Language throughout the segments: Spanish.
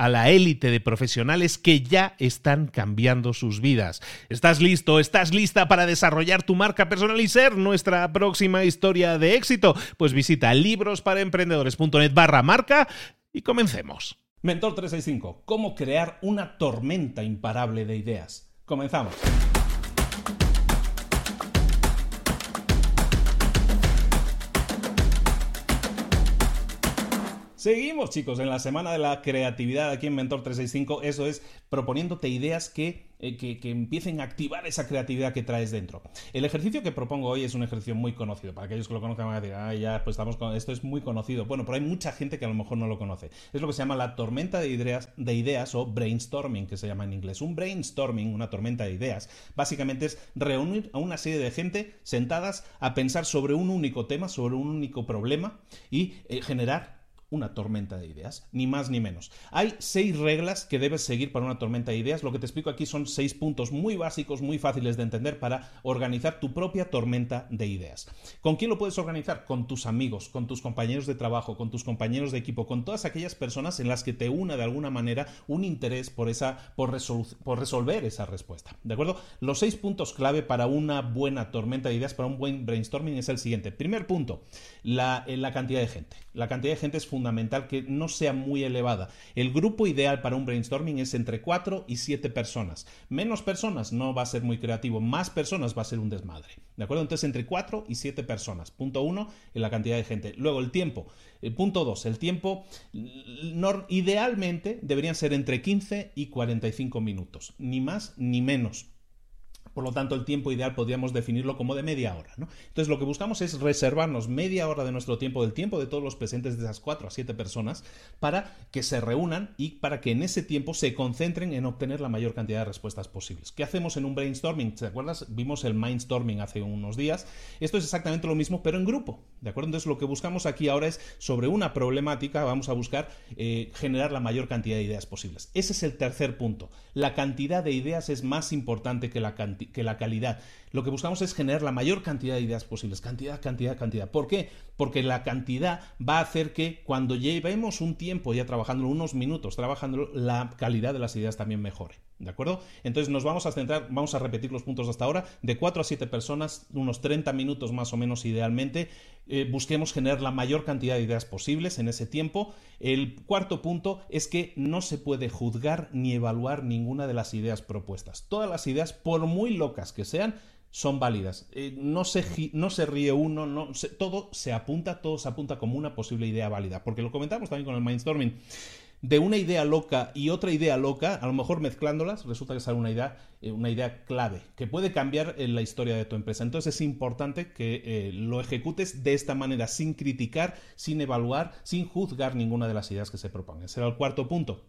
a la élite de profesionales que ya están cambiando sus vidas. ¿Estás listo? ¿Estás lista para desarrollar tu marca personal y ser nuestra próxima historia de éxito? Pues visita librosparaemprendedores.net barra marca y comencemos. Mentor 365, ¿cómo crear una tormenta imparable de ideas? Comenzamos. Seguimos, chicos, en la semana de la creatividad aquí en Mentor 365. Eso es proponiéndote ideas que, eh, que, empiecen a activar esa creatividad que traes dentro. El ejercicio que propongo hoy es un ejercicio muy conocido. Para aquellos que lo conozcan van a decir, ah, ya, pues estamos con esto es muy conocido. Bueno, pero hay mucha gente que a lo mejor no lo conoce. Es lo que se llama la tormenta de ideas, de ideas o brainstorming, que se llama en inglés. Un brainstorming, una tormenta de ideas, básicamente es reunir a una serie de gente sentadas a pensar sobre un único tema, sobre un único problema y eh, generar una tormenta de ideas, ni más ni menos. Hay seis reglas que debes seguir para una tormenta de ideas. Lo que te explico aquí son seis puntos muy básicos, muy fáciles de entender para organizar tu propia tormenta de ideas. ¿Con quién lo puedes organizar? Con tus amigos, con tus compañeros de trabajo, con tus compañeros de equipo, con todas aquellas personas en las que te una de alguna manera un interés por esa, por, por resolver esa respuesta. ¿De acuerdo? Los seis puntos clave para una buena tormenta de ideas, para un buen brainstorming es el siguiente. Primer punto, la, la cantidad de gente. La cantidad de gente es fundamental que no sea muy elevada. El grupo ideal para un brainstorming es entre 4 y 7 personas. Menos personas no va a ser muy creativo, más personas va a ser un desmadre. ¿De acuerdo? Entonces entre 4 y 7 personas. Punto 1, en la cantidad de gente. Luego el tiempo. Eh, punto 2, el tiempo idealmente deberían ser entre 15 y 45 minutos. Ni más ni menos. Por lo tanto, el tiempo ideal podríamos definirlo como de media hora. ¿no? Entonces, lo que buscamos es reservarnos media hora de nuestro tiempo, del tiempo de todos los presentes de esas cuatro a siete personas, para que se reúnan y para que en ese tiempo se concentren en obtener la mayor cantidad de respuestas posibles. ¿Qué hacemos en un brainstorming? ¿Te acuerdas? Vimos el mindstorming hace unos días. Esto es exactamente lo mismo, pero en grupo. ¿De acuerdo? Entonces, lo que buscamos aquí ahora es sobre una problemática, vamos a buscar eh, generar la mayor cantidad de ideas posibles. Ese es el tercer punto. La cantidad de ideas es más importante que la cantidad que la calidad. Lo que buscamos es generar la mayor cantidad de ideas posibles. Cantidad, cantidad, cantidad. ¿Por qué? Porque la cantidad va a hacer que cuando llevemos un tiempo ya trabajando, unos minutos trabajando, la calidad de las ideas también mejore. ¿De acuerdo? Entonces nos vamos a centrar, vamos a repetir los puntos hasta ahora, de 4 a 7 personas, unos 30 minutos más o menos idealmente. Eh, busquemos generar la mayor cantidad de ideas posibles en ese tiempo. El cuarto punto es que no se puede juzgar ni evaluar ninguna de las ideas propuestas. Todas las ideas, por muy locas que sean, son válidas. Eh, no, se, no se ríe uno, no, todo se apunta, todo se apunta como una posible idea válida. Porque lo comentamos también con el Mindstorming de una idea loca y otra idea loca, a lo mejor mezclándolas, resulta que sale una idea, eh, una idea clave, que puede cambiar en la historia de tu empresa. Entonces es importante que eh, lo ejecutes de esta manera, sin criticar, sin evaluar, sin juzgar ninguna de las ideas que se propongan. Será el cuarto punto.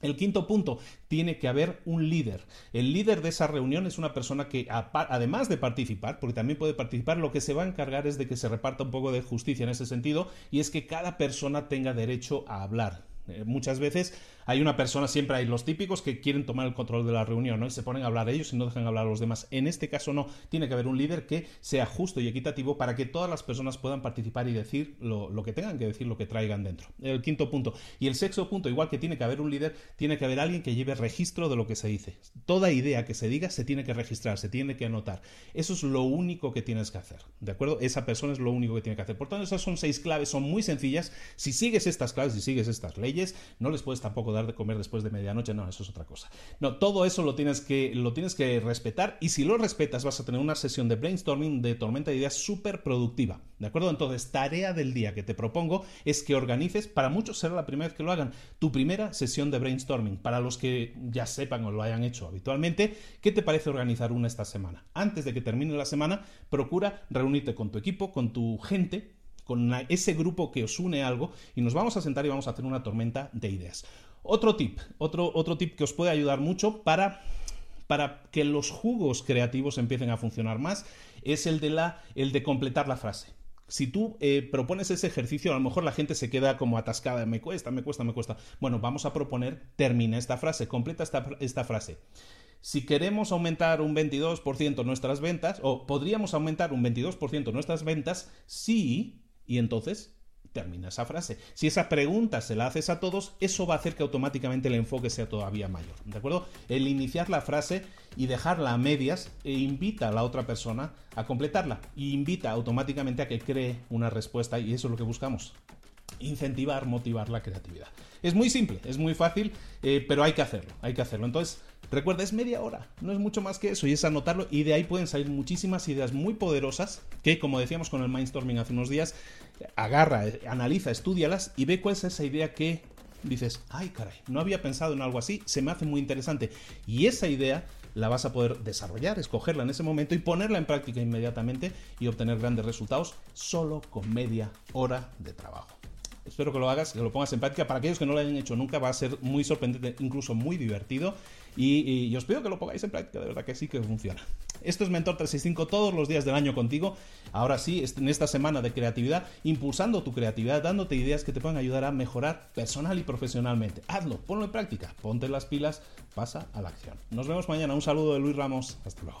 El quinto punto, tiene que haber un líder. El líder de esa reunión es una persona que, además de participar, porque también puede participar, lo que se va a encargar es de que se reparta un poco de justicia en ese sentido, y es que cada persona tenga derecho a hablar. Eh, muchas veces hay una persona, siempre hay los típicos que quieren tomar el control de la reunión, ¿no? Y se ponen a hablar ellos y no dejan hablar a los demás. En este caso no, tiene que haber un líder que sea justo y equitativo para que todas las personas puedan participar y decir lo, lo que tengan que decir, lo que traigan dentro. El quinto punto. Y el sexto punto, igual que tiene que haber un líder, tiene que haber alguien que lleve registro de lo que se dice. Toda idea que se diga se tiene que registrar, se tiene que anotar. Eso es lo único que tienes que hacer, ¿de acuerdo? Esa persona es lo único que tiene que hacer. Por tanto, esas son seis claves, son muy sencillas. Si sigues estas claves, si sigues estas leyes, no les puedes tampoco dar de comer después de medianoche, no, eso es otra cosa. No, todo eso lo tienes que, lo tienes que respetar y si lo respetas vas a tener una sesión de brainstorming de tormenta de ideas súper productiva. ¿De acuerdo? Entonces, tarea del día que te propongo es que organices, para muchos será la primera vez que lo hagan, tu primera sesión de brainstorming. Para los que ya sepan o lo hayan hecho habitualmente, ¿qué te parece organizar una esta semana? Antes de que termine la semana, procura reunirte con tu equipo, con tu gente, con ese grupo que os une algo y nos vamos a sentar y vamos a hacer una tormenta de ideas. Otro tip, otro, otro tip que os puede ayudar mucho para, para que los jugos creativos empiecen a funcionar más es el de, la, el de completar la frase si tú eh, propones ese ejercicio, a lo mejor la gente se queda como atascada, me cuesta, me cuesta, me cuesta. Bueno, vamos a proponer, termina esta frase, completa esta, esta frase. Si queremos aumentar un 22% nuestras ventas, o podríamos aumentar un 22% nuestras ventas, sí, y entonces termina esa frase. Si esa pregunta se la haces a todos, eso va a hacer que automáticamente el enfoque sea todavía mayor. ¿De acuerdo? El iniciar la frase y dejarla a medias e invita a la otra persona a completarla y invita automáticamente a que cree una respuesta y eso es lo que buscamos. Incentivar, motivar la creatividad. Es muy simple, es muy fácil, eh, pero hay que hacerlo, hay que hacerlo. Entonces, Recuerda, es media hora, no es mucho más que eso, y es anotarlo, y de ahí pueden salir muchísimas ideas muy poderosas que, como decíamos con el mindstorming hace unos días, agarra, analiza, estudialas y ve cuál es esa idea que dices, ay caray, no había pensado en algo así, se me hace muy interesante. Y esa idea la vas a poder desarrollar, escogerla en ese momento y ponerla en práctica inmediatamente y obtener grandes resultados solo con media hora de trabajo. Espero que lo hagas, que lo pongas en práctica. Para aquellos que no lo hayan hecho nunca, va a ser muy sorprendente, incluso muy divertido. Y, os pido que lo pongáis en práctica, de verdad que sí que funciona. Esto es Mentor 365 todos los días del año contigo. Ahora sí, en esta semana de creatividad, impulsando tu creatividad, dándote ideas que te puedan ayudar a mejorar personal y profesionalmente. Hazlo, ponlo en práctica, ponte las pilas, pasa a la acción. Nos vemos mañana. Un saludo de Luis Ramos. Hasta luego.